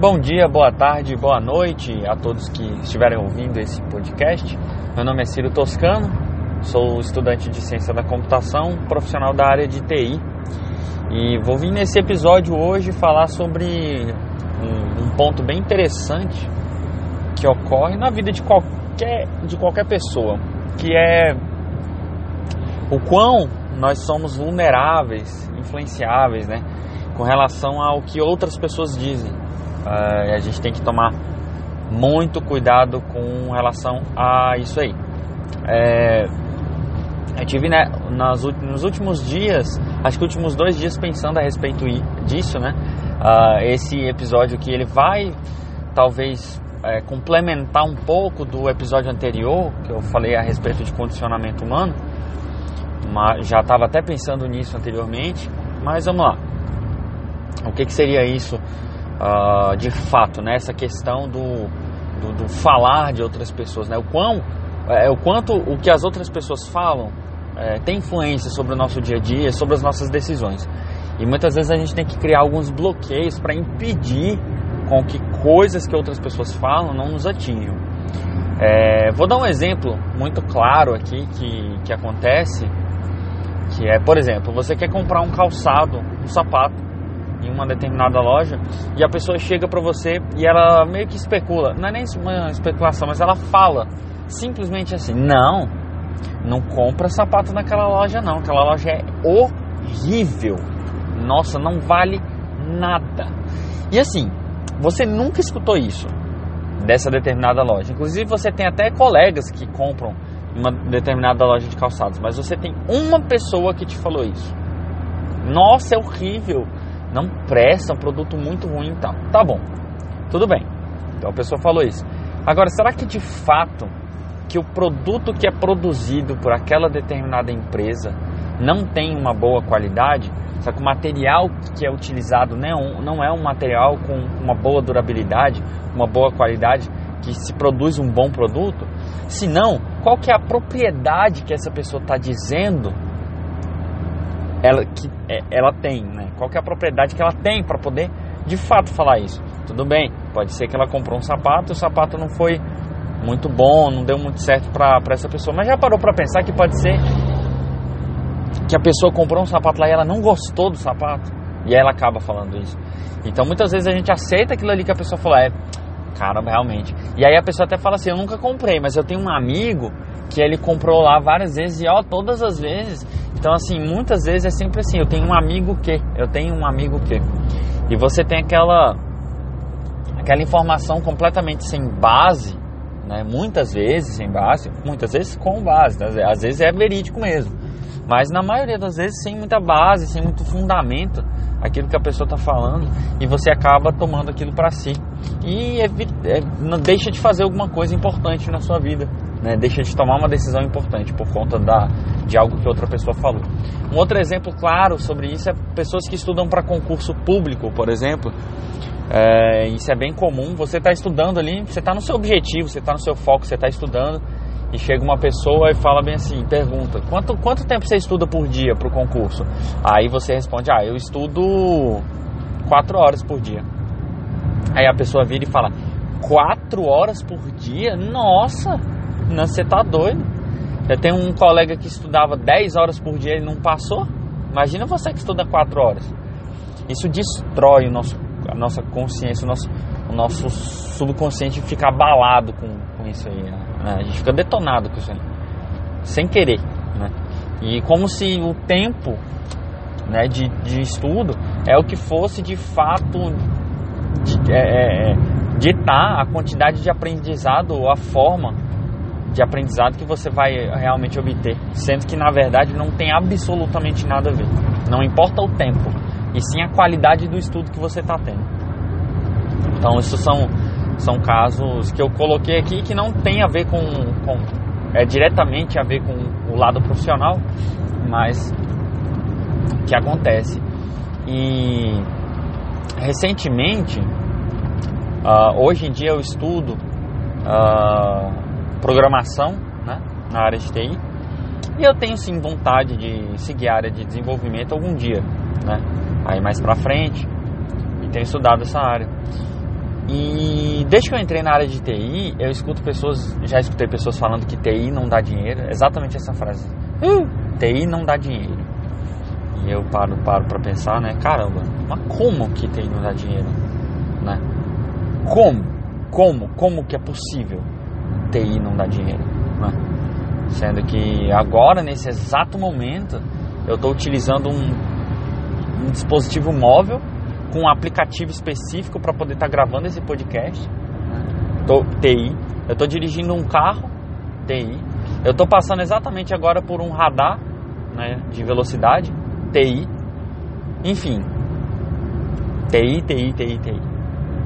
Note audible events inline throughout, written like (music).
Bom dia, boa tarde, boa noite a todos que estiverem ouvindo esse podcast. Meu nome é Ciro Toscano, sou estudante de ciência da computação, profissional da área de TI. E vou vir nesse episódio hoje falar sobre um, um ponto bem interessante que ocorre na vida de qualquer, de qualquer pessoa, que é o quão nós somos vulneráveis, influenciáveis, né, com relação ao que outras pessoas dizem. Uh, a gente tem que tomar muito cuidado com relação a isso aí. É, eu tive né, nas, nos últimos dias, acho que últimos dois dias pensando a respeito disso, né? Uh, esse episódio que ele vai talvez é, complementar um pouco do episódio anterior que eu falei a respeito de condicionamento humano mas já estava até pensando nisso anteriormente, mas vamos lá. O que, que seria isso uh, de fato, né? Essa questão do, do, do, falar de outras pessoas, né? O, quão, é, o quanto o que as outras pessoas falam é, tem influência sobre o nosso dia a dia, sobre as nossas decisões. E muitas vezes a gente tem que criar alguns bloqueios para impedir com que coisas que outras pessoas falam não nos atinjam. É, vou dar um exemplo muito claro aqui que, que acontece que é, por exemplo, você quer comprar um calçado, um sapato em uma determinada loja e a pessoa chega para você e ela meio que especula, não é nem uma especulação, mas ela fala simplesmente assim: "Não, não compra sapato naquela loja não, aquela loja é horrível. Nossa, não vale nada". E assim, você nunca escutou isso dessa determinada loja. Inclusive você tem até colegas que compram uma determinada loja de calçados, mas você tem uma pessoa que te falou isso. Nossa, é horrível, não presta, é um produto muito ruim e tal. Tá bom, tudo bem. Então a pessoa falou isso. Agora, será que de fato que o produto que é produzido por aquela determinada empresa não tem uma boa qualidade? Só que o material que é utilizado não é um material com uma boa durabilidade, uma boa qualidade, que se produz um bom produto? Se não, qual que é a propriedade que essa pessoa está dizendo ela, que é, ela tem, né? Qual é a propriedade que ela tem para poder de fato falar isso? Tudo bem, pode ser que ela comprou um sapato e o sapato não foi muito bom, não deu muito certo para essa pessoa, mas já parou para pensar que pode ser que a pessoa comprou um sapato lá e ela não gostou do sapato e aí ela acaba falando isso. Então muitas vezes a gente aceita aquilo ali que a pessoa falou, é, cara, realmente. E aí a pessoa até fala assim: eu nunca comprei, mas eu tenho um amigo que ele comprou lá várias vezes e ó, todas as vezes. Então, assim, muitas vezes é sempre assim: eu tenho um amigo que, eu tenho um amigo que. E você tem aquela, aquela informação completamente sem base, né? Muitas vezes sem base, muitas vezes com base, né? às vezes é verídico mesmo. Mas na maioria das vezes sem muita base, sem muito fundamento aquilo que a pessoa está falando e você acaba tomando aquilo para si e é, não deixa de fazer alguma coisa importante na sua vida, né? deixa de tomar uma decisão importante por conta da, de algo que outra pessoa falou. Um outro exemplo claro sobre isso é pessoas que estudam para concurso público, por exemplo. É, isso é bem comum. Você está estudando ali, você está no seu objetivo, você está no seu foco, você está estudando e chega uma pessoa e fala bem assim, pergunta, quanto, quanto tempo você estuda por dia para o concurso? Aí você responde, ah, eu estudo quatro horas por dia. Aí a pessoa vira e fala, quatro horas por dia? Nossa, não, você tá doido. Eu tenho um colega que estudava 10 horas por dia e não passou. Imagina você que estuda 4 horas. Isso destrói o nosso, a nossa consciência, o nosso, o nosso subconsciente fica abalado com, com isso aí. Né? A gente fica detonado com isso aí. Sem querer. Né? E como se o tempo né, de, de estudo é o que fosse de fato é, é, é, ditar a quantidade de aprendizado ou a forma de aprendizado que você vai realmente obter, sendo que na verdade não tem absolutamente nada a ver. Não importa o tempo, e sim a qualidade do estudo que você está tendo. Então, isso são, são casos que eu coloquei aqui que não tem a ver com, com é diretamente a ver com o lado profissional, mas que acontece. E recentemente, uh, hoje em dia eu estudo uh, programação né, na área de TI e eu tenho sim vontade de seguir a área de desenvolvimento algum dia, né? Aí mais pra frente e tenho estudado essa área. E desde que eu entrei na área de TI, eu escuto pessoas, já escutei pessoas falando que TI não dá dinheiro, exatamente essa frase. Uh, TI não dá dinheiro. E eu paro, paro pra pensar, né? Caramba, mas como que TI não dá dinheiro? Né? Como? Como? Como que é possível TI não dar dinheiro? Né? Sendo que agora, nesse exato momento, eu estou utilizando um, um dispositivo móvel com um aplicativo específico para poder estar tá gravando esse podcast. Tô, TI. Eu estou dirigindo um carro, TI. Eu estou passando exatamente agora por um radar né, de velocidade, TI. Enfim, TI, TI, TI, TI.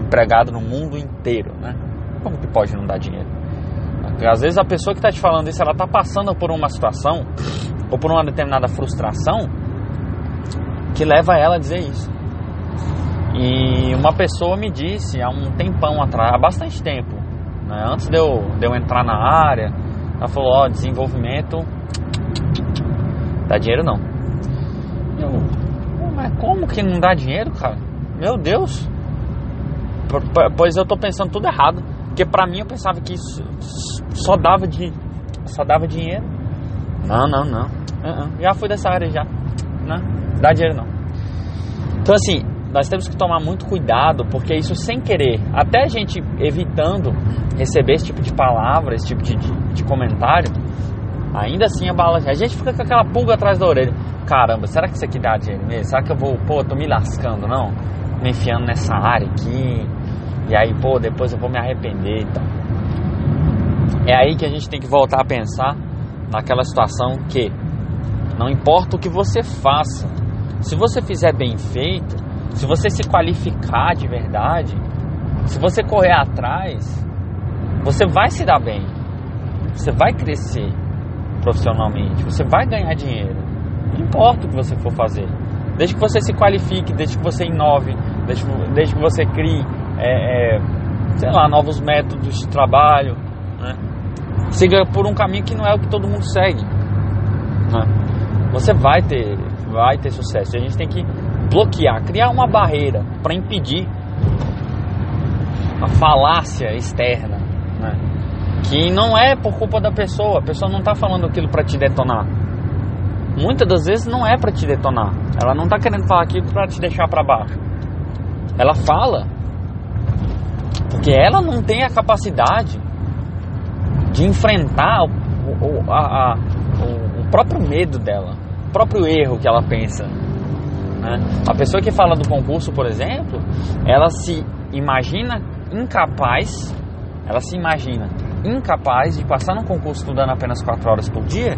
Empregado no mundo inteiro, né? Como que pode não dar dinheiro? Às vezes a pessoa que está te falando isso, ela está passando por uma situação ou por uma determinada frustração que leva ela a dizer isso. E uma pessoa me disse há um tempão atrás, há bastante tempo, né, antes de eu, de eu entrar na área, ela falou: Ó, oh, desenvolvimento dá dinheiro não. Eu, mas como que não dá dinheiro, cara? Meu Deus! Pois eu tô pensando tudo errado. Porque pra mim eu pensava que isso só dava, de, só dava dinheiro. Não, não, não. Uh -uh. Já fui dessa área já. Não, dá dinheiro não. Então assim, nós temos que tomar muito cuidado, porque isso sem querer, até a gente evitando receber esse tipo de palavra, esse tipo de, de, de comentário, ainda assim a bala. A gente fica com aquela pulga atrás da orelha. Caramba, será que isso aqui dá dinheiro mesmo? Será que eu vou, pô, tô me lascando, não? Me enfiando nessa área aqui. E aí, pô, depois eu vou me arrepender e tal. É aí que a gente tem que voltar a pensar naquela situação que não importa o que você faça, se você fizer bem feito, se você se qualificar de verdade, se você correr atrás, você vai se dar bem. Você vai crescer profissionalmente, você vai ganhar dinheiro. Não importa o que você for fazer. Desde que você se qualifique, desde que você inove, desde, desde que você crie, é, é, sei lá, novos métodos de trabalho. Né? Siga por um caminho que não é o que todo mundo segue. Né? Você vai ter, vai ter sucesso. A gente tem que bloquear, criar uma barreira para impedir a falácia externa, né? que não é por culpa da pessoa, a pessoa não está falando aquilo para te detonar. Muitas das vezes não é para te detonar, ela não está querendo falar aquilo para te deixar para baixo. Ela fala porque ela não tem a capacidade de enfrentar o, o, a, a, o, o próprio medo dela, o próprio erro que ela pensa. Né? A pessoa que fala do concurso, por exemplo, ela se imagina incapaz, ela se imagina incapaz de passar no concurso estudando apenas 4 horas por dia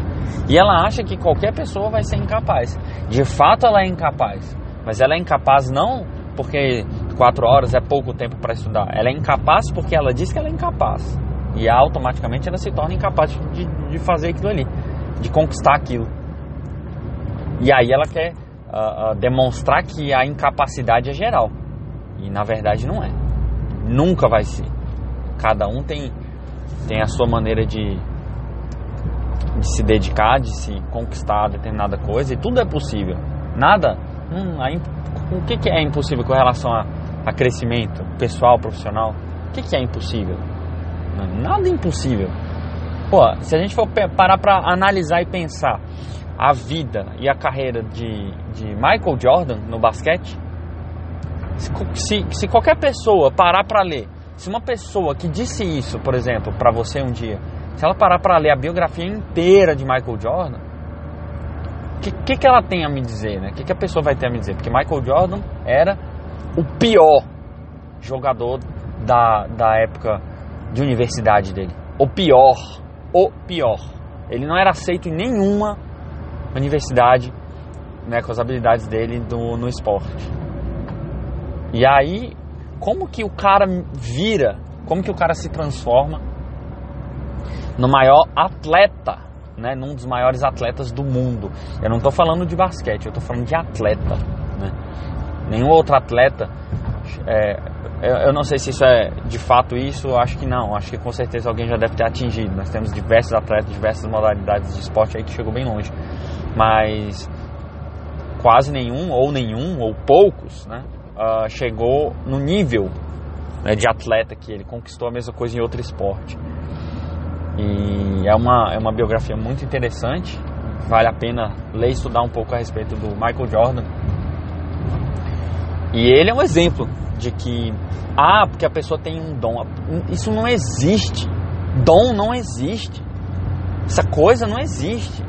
e ela acha que qualquer pessoa vai ser incapaz. De fato, ela é incapaz, mas ela é incapaz não porque 4 horas é pouco tempo para estudar, ela é incapaz porque ela diz que ela é incapaz e automaticamente ela se torna incapaz de, de fazer aquilo ali, de conquistar aquilo. E aí ela quer uh, demonstrar que a incapacidade é geral. E na verdade não é. Nunca vai ser. Cada um tem, tem a sua maneira de, de se dedicar, de se conquistar determinada coisa, e tudo é possível. Nada. Hum, o que, que, é impossível com relação a, a crescimento pessoal, profissional? O que, que é impossível? Nada impossível. Pô, se a gente for parar para analisar e pensar a vida e a carreira de, de Michael Jordan no basquete, se, se qualquer pessoa parar para ler, se uma pessoa que disse isso, por exemplo, para você um dia, se ela parar para ler a biografia inteira de Michael Jordan, o que, que, que, ela tem a me dizer, né? O que, que a pessoa vai ter a me dizer? Porque Michael Jordan era o pior jogador da, da época de universidade dele. O pior. O pior. Ele não era aceito em nenhuma universidade né, com as habilidades dele do, no esporte. E aí, como que o cara vira, como que o cara se transforma no maior atleta, né, num dos maiores atletas do mundo. Eu não estou falando de basquete, eu estou falando de atleta. Né? Nenhum outro atleta é, eu, não sei se isso é de fato isso, acho que não. Acho que com certeza alguém já deve ter atingido. Nós temos diversos atletas, diversas modalidades de esporte aí que chegou bem longe. Mas quase nenhum, ou nenhum, ou poucos, né? Uh, chegou no nível né, de atleta que ele conquistou a mesma coisa em outro esporte. E é uma, é uma biografia muito interessante, vale a pena ler e estudar um pouco a respeito do Michael Jordan. E ele é um exemplo de que, ah, porque a pessoa tem um dom. Isso não existe. Dom não existe. Essa coisa não existe.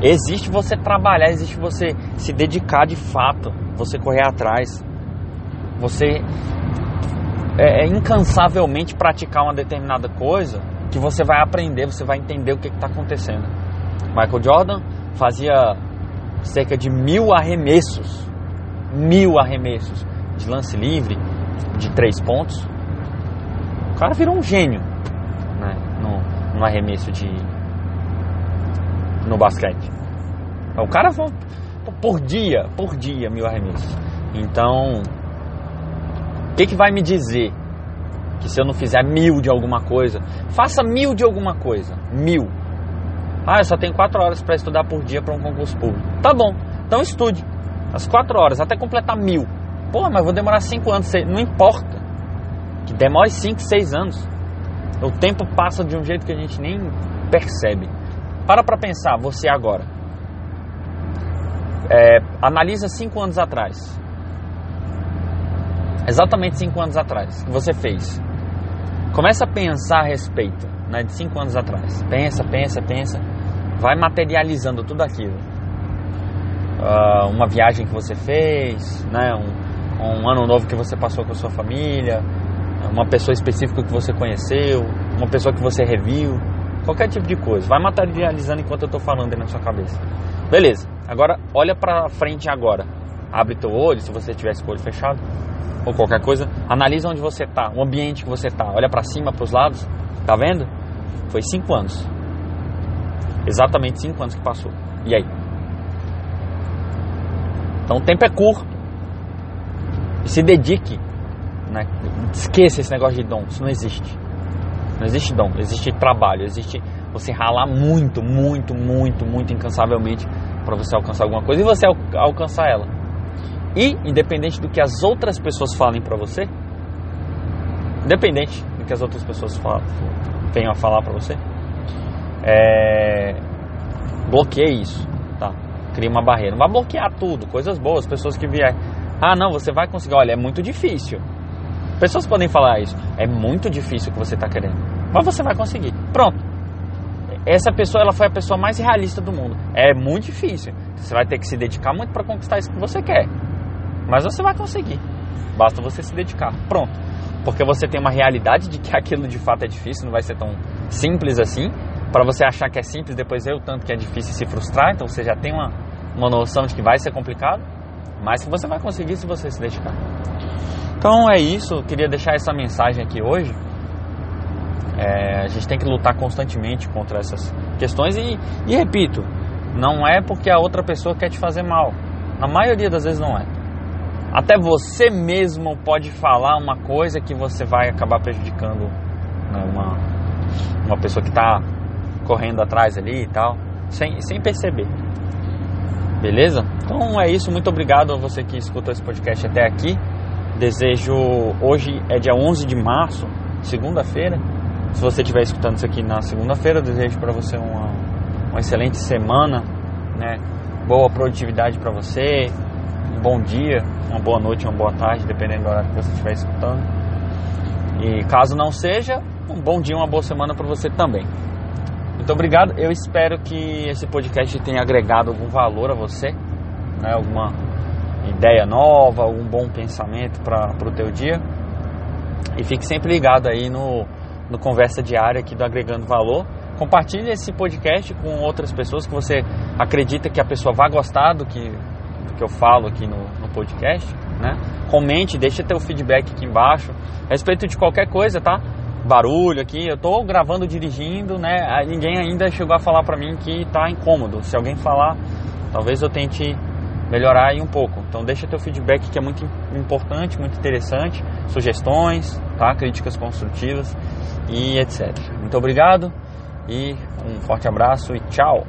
Existe você trabalhar, existe você se dedicar de fato, você correr atrás, você é, é, incansavelmente praticar uma determinada coisa que você vai aprender, você vai entender o que está acontecendo. Michael Jordan fazia cerca de mil arremessos, mil arremessos de lance livre, de três pontos. O cara virou um gênio né, no, no arremesso de no basquete. O cara por dia, por dia, mil arremessos. Então, o que, que vai me dizer que se eu não fizer mil de alguma coisa, faça mil de alguma coisa, mil. Ah, eu só tenho quatro horas para estudar por dia para um concurso público. Tá bom, então estude as quatro horas até completar mil. Pô, mas vou demorar cinco anos, não importa. Que demore cinco, seis anos. O tempo passa de um jeito que a gente nem percebe. Para para pensar, você agora. É, analisa cinco anos atrás. Exatamente cinco anos atrás. Que você fez? Começa a pensar a respeito né, de cinco anos atrás. Pensa, pensa, pensa. Vai materializando tudo aquilo. Uh, uma viagem que você fez, né, um, um ano novo que você passou com a sua família, uma pessoa específica que você conheceu, uma pessoa que você reviu qualquer tipo de coisa. Vai materializando enquanto eu estou falando aí na sua cabeça. Beleza. Agora olha para frente agora. Abre teu olho, se você tivesse com o olho fechado ou qualquer coisa, analisa onde você está, o ambiente que você está. Olha para cima, para os lados. Tá vendo? Foi cinco anos. Exatamente cinco anos que passou. E aí? Então o tempo é curto. Se dedique. Né? Esqueça esse negócio de dom. Isso não existe. Não existe dom, existe trabalho, existe você ralar muito, muito, muito, muito incansavelmente para você alcançar alguma coisa e você alcançar ela. E independente do que as outras pessoas falem para você, independente do que as outras pessoas venham a falar para você, é, bloqueie isso, Crie uma barreira. Vai bloquear tudo, coisas boas, pessoas que vierem. Ah, não, você vai conseguir. Olha, é muito difícil. Pessoas podem falar isso. É muito difícil o que você está querendo. Mas você vai conseguir. Pronto. Essa pessoa ela foi a pessoa mais realista do mundo. É muito difícil. Você vai ter que se dedicar muito para conquistar isso que você quer. Mas você vai conseguir. Basta você se dedicar. Pronto. Porque você tem uma realidade de que (laughs) aquilo de fato é difícil, não vai ser tão simples assim. Para você achar que é simples, depois ver o tanto que é difícil se frustrar. Então você já tem uma, uma noção de que vai ser complicado. Mas que você vai conseguir se você se dedicar. Então é isso, queria deixar essa mensagem aqui hoje. É, a gente tem que lutar constantemente contra essas questões e, e repito, não é porque a outra pessoa quer te fazer mal. Na maioria das vezes não é. Até você mesmo pode falar uma coisa que você vai acabar prejudicando né, uma, uma pessoa que está correndo atrás ali e tal, sem, sem perceber. Beleza? Então é isso. Muito obrigado a você que escutou esse podcast até aqui. Desejo. Hoje é dia 11 de março, segunda-feira. Se você estiver escutando isso aqui na segunda-feira, desejo para você uma, uma excelente semana, né? Boa produtividade para você, um bom dia, uma boa noite, uma boa tarde, dependendo do horário que você estiver escutando. E caso não seja, um bom dia, uma boa semana para você também. Muito obrigado. Eu espero que esse podcast tenha agregado algum valor a você, né? Alguma ideia nova, algum bom pensamento para o teu dia. E fique sempre ligado aí no, no Conversa Diária aqui do Agregando Valor. Compartilhe esse podcast com outras pessoas que você acredita que a pessoa vai gostar do que, do que eu falo aqui no, no podcast. Né? Comente, deixe teu feedback aqui embaixo a respeito de qualquer coisa, tá? Barulho aqui, eu tô gravando dirigindo, né? Ninguém ainda chegou a falar para mim que tá incômodo. Se alguém falar, talvez eu tente melhorar aí um pouco. Então deixa teu feedback que é muito importante, muito interessante, sugestões, tá? Críticas construtivas e etc. Muito obrigado e um forte abraço e tchau.